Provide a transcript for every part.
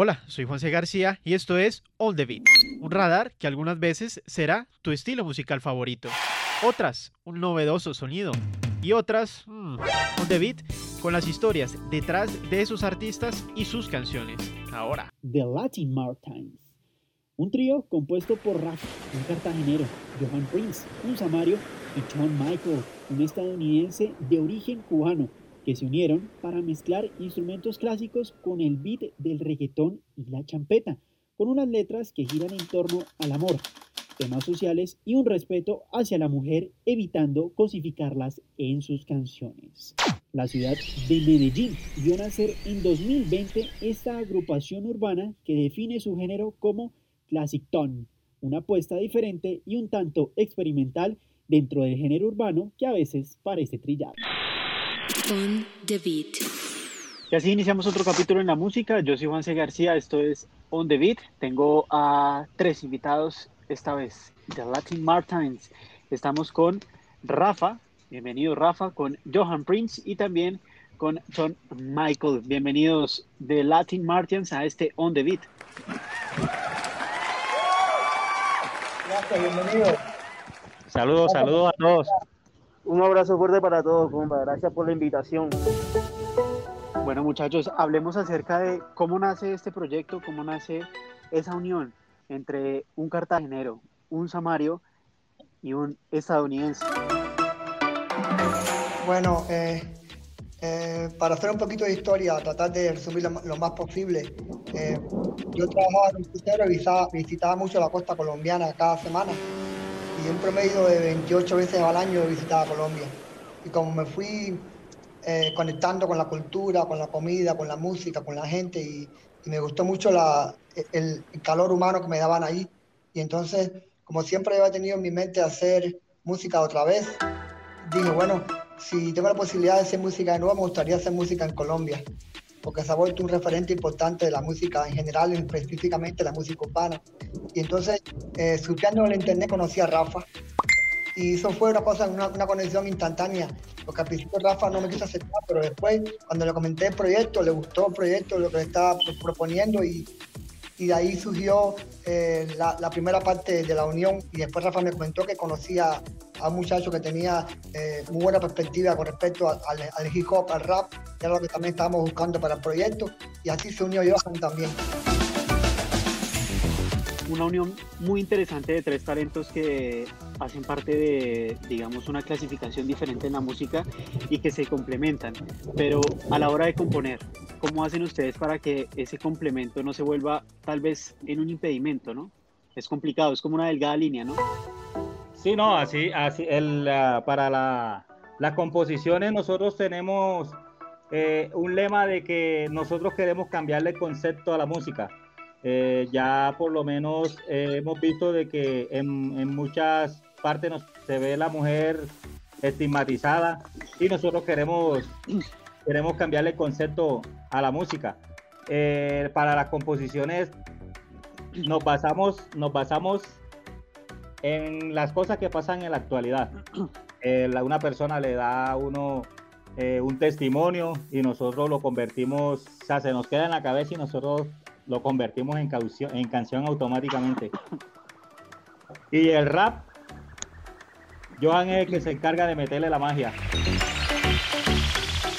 Hola, soy Juanse García y esto es All the Beat, un radar que algunas veces será tu estilo musical favorito, otras un novedoso sonido y otras mm, All the Beat con las historias detrás de esos artistas y sus canciones. Ahora, The Latin Martins, un trío compuesto por Rafa, un cartagenero, Johan Prince, un samario y John Michael, un estadounidense de origen cubano que se unieron para mezclar instrumentos clásicos con el beat del reggaetón y la champeta, con unas letras que giran en torno al amor, temas sociales y un respeto hacia la mujer, evitando cosificarlas en sus canciones. La ciudad de Medellín vio nacer en 2020 esta agrupación urbana que define su género como Classic Tone, una apuesta diferente y un tanto experimental dentro del género urbano que a veces parece trillado. On the Beat. Y así iniciamos otro capítulo en la música. Yo soy Juan C. García, esto es On the Beat. Tengo a tres invitados esta vez, The Latin Martins. Estamos con Rafa, bienvenido Rafa, con Johan Prince y también con John Michael. Bienvenidos de Latin Martins a este On the Beat. Gracias, bienvenido. Saludos, saludos a todos. Un abrazo fuerte para todos. Gracias por la invitación. Bueno muchachos, hablemos acerca de cómo nace este proyecto, cómo nace esa unión entre un cartagenero, un samario y un estadounidense. Bueno, eh, eh, para hacer un poquito de historia, tratar de resumir lo, más posible, eh, yo trabajaba en un crucero y visitaba mucho la costa colombiana cada semana y un promedio de 28 veces al año visitaba Colombia. Y como me fui eh, conectando con la cultura, con la comida, con la música, con la gente y, me gustó mucho el, el calor humano que me daban ahí. Y entonces, como siempre había tenido en mi mente hacer música otra vez, dije, bueno, si tengo la posibilidad de hacer música de nuevo, me gustaría hacer música en Colombia, porque se ha un referente importante de la música en general, específicamente la música urbana. Y entonces, eh, surfeando en el internet, conocí a Rafa. Y eso fue una cosa, una, conexión instantánea, porque al principio Rafa no me quiso aceptar, pero después, cuando le comenté el proyecto, le gustó el proyecto, lo que le estaba proponiendo y, y de ahí surgió eh, la, primera parte de la unión y después Rafa me comentó que conocía a un muchacho que tenía eh, muy buena perspectiva con respecto al, hip hop, al rap, que era lo que también estábamos buscando para el proyecto y así se unió Johan también. Una unión muy interesante de tres talentos que hacen parte de, digamos, una clasificación diferente en la música y que se complementan. Pero a la hora de componer, ¿cómo hacen ustedes para que ese complemento no se vuelva tal vez en un impedimento, no? Es complicado, es como una delgada línea, ¿no? Sí, no, así, así, el, para la, las composiciones nosotros tenemos eh, un lema de que nosotros queremos cambiarle el concepto a la música. Eh, ya por lo menos eh, hemos visto de que en, en muchas partes nos, se ve la mujer estigmatizada y nosotros queremos, queremos cambiarle el concepto a la música. Para las composiciones nos basamos, nos basamos en las cosas que pasan en la actualidad. Eh, una persona le da a uno eh, un testimonio y nosotros lo convertimos, o sea, se nos queda en la cabeza y nosotros lo convertimos en, caución, en canción automáticamente. Y el rap, Johan es el que se encarga de meterle la magia.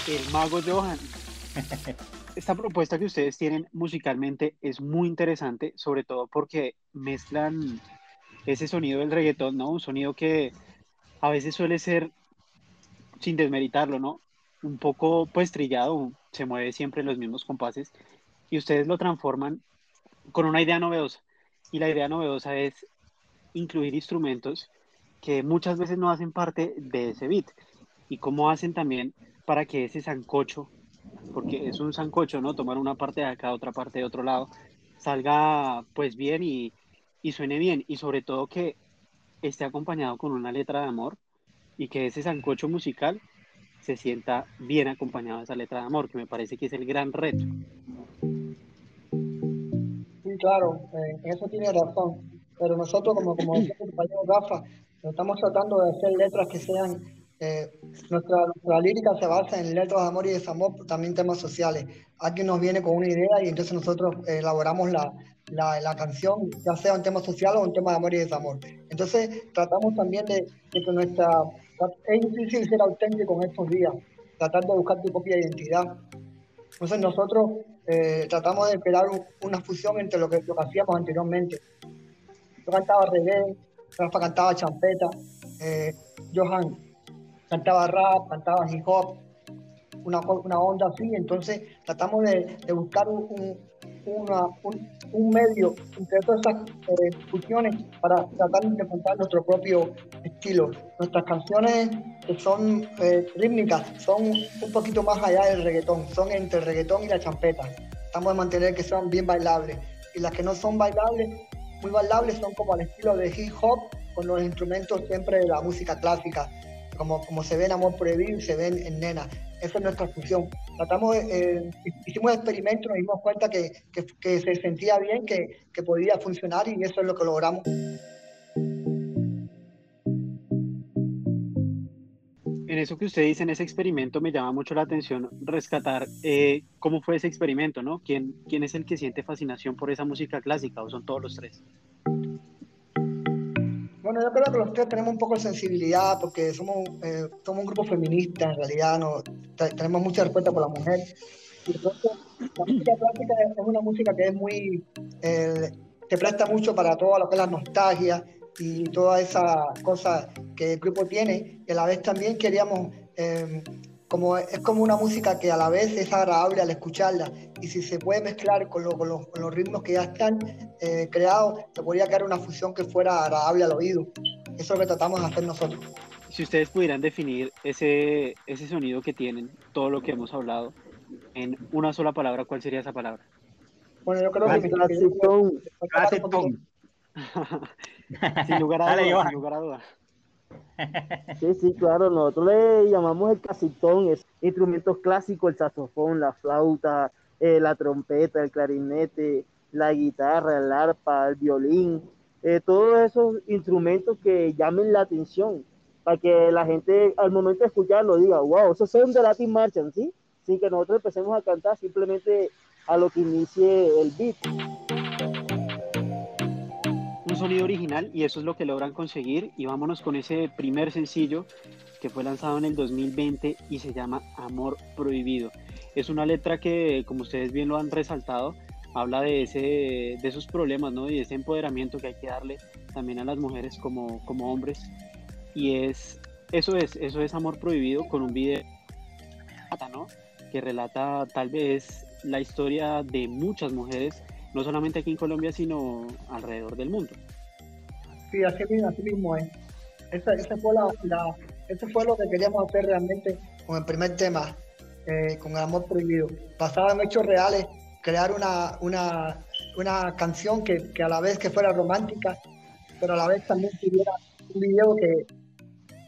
El mago Johan. Esta propuesta que ustedes tienen musicalmente es muy interesante, sobre todo porque mezclan ese sonido del reggaetón, ¿no? Un sonido que a veces suele ser, sin desmeritarlo, ¿no? Un poco pues trillado, se mueve siempre en los mismos compases y ustedes lo transforman con una idea novedosa. Y la idea novedosa es incluir instrumentos que muchas veces no hacen parte de ese beat. Y cómo hacen también para que ese sancocho, porque es un sancocho, ¿no? Tomar una parte de acá, otra parte de otro lado, salga pues bien y, y suene bien. Y sobre todo que esté acompañado con una letra de amor y que ese sancocho musical se sienta bien acompañado de esa letra de amor, que me parece que es el gran reto. Sí, claro, eh, eso tiene razón. Pero nosotros, como, como decía el compañero Rafa, estamos tratando de hacer letras que sean eh, Nuestra, nuestra lírica se basa en letras de amor y desamor, también temas sociales. Alguien nos viene con una idea y entonces nosotros eh, elaboramos la, la, la, canción, ya sea un tema social o un tema de amor y desamor. Entonces tratamos también de, de que nuestra... Es difícil ser auténtico en estos días, tratar de buscar tu propia identidad. Entonces nosotros eh, tratamos de crear una fusión entre lo que, lo que hacíamos anteriormente. Yo cantaba reggae, Rafa cantaba champeta, eh, Johan cantaba rap, cantaba hip hop, una, una onda así, entonces tratamos de, de buscar un, una, un, un, medio entre todas esas eh, fusiones para tratar de contar nuestro propio estilo. Nuestras canciones son eh, rítmicas, son un poquito más allá del reggaetón, son entre el reggaetón y la champeta. Estamos de mantener que sean bien bailables. Y las que no son bailables, muy bailables, son como al estilo de hip hop, con los instrumentos siempre de la música clásica, como, como se ve en Amor Prohibido y se ven en Nena. Esa es nuestra función. Tratamos, eh, hicimos experimentos, nos dimos cuenta que, que, se sentía bien, que, que, podía funcionar y eso es lo que logramos. En eso que usted dice, en ese experimento, me llama mucho la atención rescatar eh, cómo fue ese experimento, ¿no? ¿Quién, ¿Quién es el que siente fascinación por esa música clásica o son todos los tres? Bueno, yo creo que los tres tenemos un poco de sensibilidad porque somos, eh, somos un grupo feminista, en realidad no, tenemos mucha respeto por la mujer. La música clásica es una música que es muy, eh, te presta mucho para todo lo que es la nostalgia y toda esa cosa que el grupo tiene. Y a la vez también queríamos, eh, como, es como una música que a la vez es agradable al escucharla. Y si se puede mezclar con, lo, con, los, con los, ritmos que ya están eh, creados, se podría crear una fusión que fuera agradable al oído. Eso es lo que tratamos de hacer nosotros. Si ustedes pudieran definir ese, ese sonido que tienen, todo lo que hemos hablado, en una sola palabra, ¿cuál sería esa palabra? Bueno, yo creo que... sin lugar a dudas, Sí, sí, claro, nosotros le llamamos el casitón, es instrumentos clásicos, el saxofón, la flauta, eh, la trompeta, el clarinete, la guitarra, el arpa, el violín, eh, todos esos instrumentos que llamen la atención, para que la gente al momento de escucharlo diga, wow, esos son de Latin Marchand, ¿sí? Sin que nosotros empecemos a cantar simplemente a lo que inicie el beat. Sonido original y eso es lo que logran conseguir y vámonos con ese primer sencillo que fue lanzado en el 2020 y se llama Amor Prohibido. Es una letra que, como ustedes bien lo han resaltado, habla de, ese, de esos problemas ¿no? y de ese empoderamiento que hay que darle también a las mujeres como, como hombres. Y es, eso, es, eso es Amor Prohibido con un video ¿no? que relata tal vez la historia de muchas mujeres, no solamente aquí en Colombia, sino alrededor del mundo. Sí, así así mismo es. Esa, esa fue la, la, eso fue lo que queríamos hacer realmente con el primer tema, eh, con el amor prohibido. Basado en hechos reales, crear una, una, una canción que, que, a la vez que fuera romántica, pero a la vez también tuviera un video que,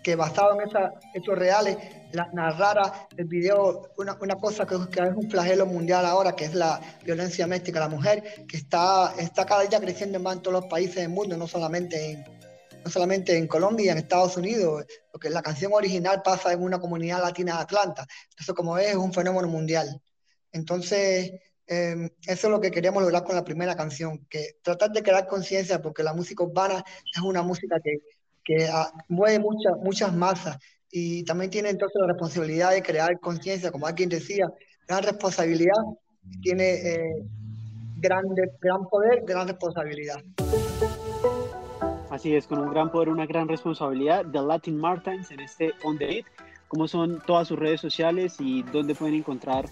que basado en esos hechos reales, la, narrara el video una, una cosa que, que, es un flagelo mundial ahora, que es la violencia doméstica a la mujer, que está, está cada día creciendo más en todos los países del mundo, no solamente en, no solamente en Colombia, en Estados Unidos, porque la canción original pasa en una comunidad latina de Atlanta. Eso como es, es un fenómeno mundial. Entonces, eh, eso es lo que queríamos lograr con la primera canción, que tratar de crear conciencia, porque la música urbana es una música que, que uh, mueve muchas muchas masas y también tiene entonces la responsabilidad de crear conciencia, como alguien decía, gran responsabilidad, tiene eh, gran, gran poder, gran responsabilidad. Así es, con un gran poder, una gran responsabilidad. The Latin Martins en este On The Beat. ¿Cómo son todas sus redes sociales y dónde pueden encontrar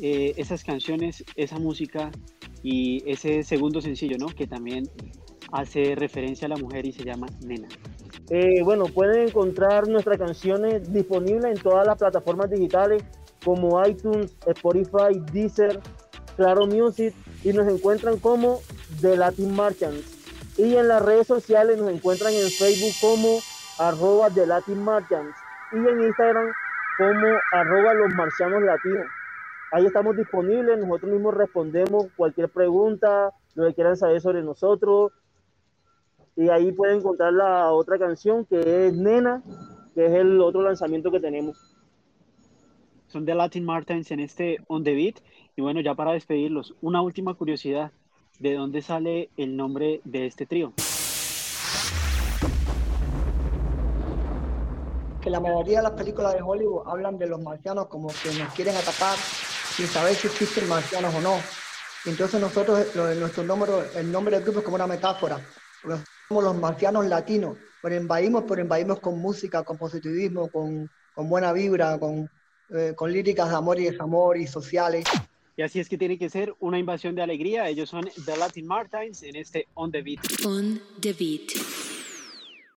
eh, esas canciones, esa música y ese segundo sencillo, ¿no? Que también hace referencia a la mujer y se llama Nena. Eh, bueno, pueden encontrar nuestras canciones disponibles en todas las plataformas digitales como iTunes, Spotify, Deezer, Claro Music y nos encuentran como The Latin Marchants. Y en las redes sociales nos encuentran en Facebook como arroba The Latin Marchants y en Instagram como arroba los marcianos latinos. Ahí estamos disponibles, nosotros mismos respondemos cualquier pregunta, lo que quieran saber sobre nosotros, y ahí pueden encontrar la otra canción que es Nena que es el otro lanzamiento que tenemos. Son de Latin Martins en este On The Beat. Y bueno, ya para despedirlos, una última curiosidad. ¿De dónde sale el nombre de este trío? Que la mayoría de las películas de Hollywood hablan de los marcianos como que nos quieren atacar sin saber si existen marcianos o no. Entonces nosotros, lo- nuestro nombre, el nombre del grupo es como una metáfora. Porque somos los marcianos latinos, pero invadimos, pero invadimos con música, con positivismo, con, con buena vibra, con, eh, con líricas de amor y desamor y sociales. Y así es que tiene que ser una invasión de alegría. Ellos son The Latin Martins en este On The Beat. On the Beat.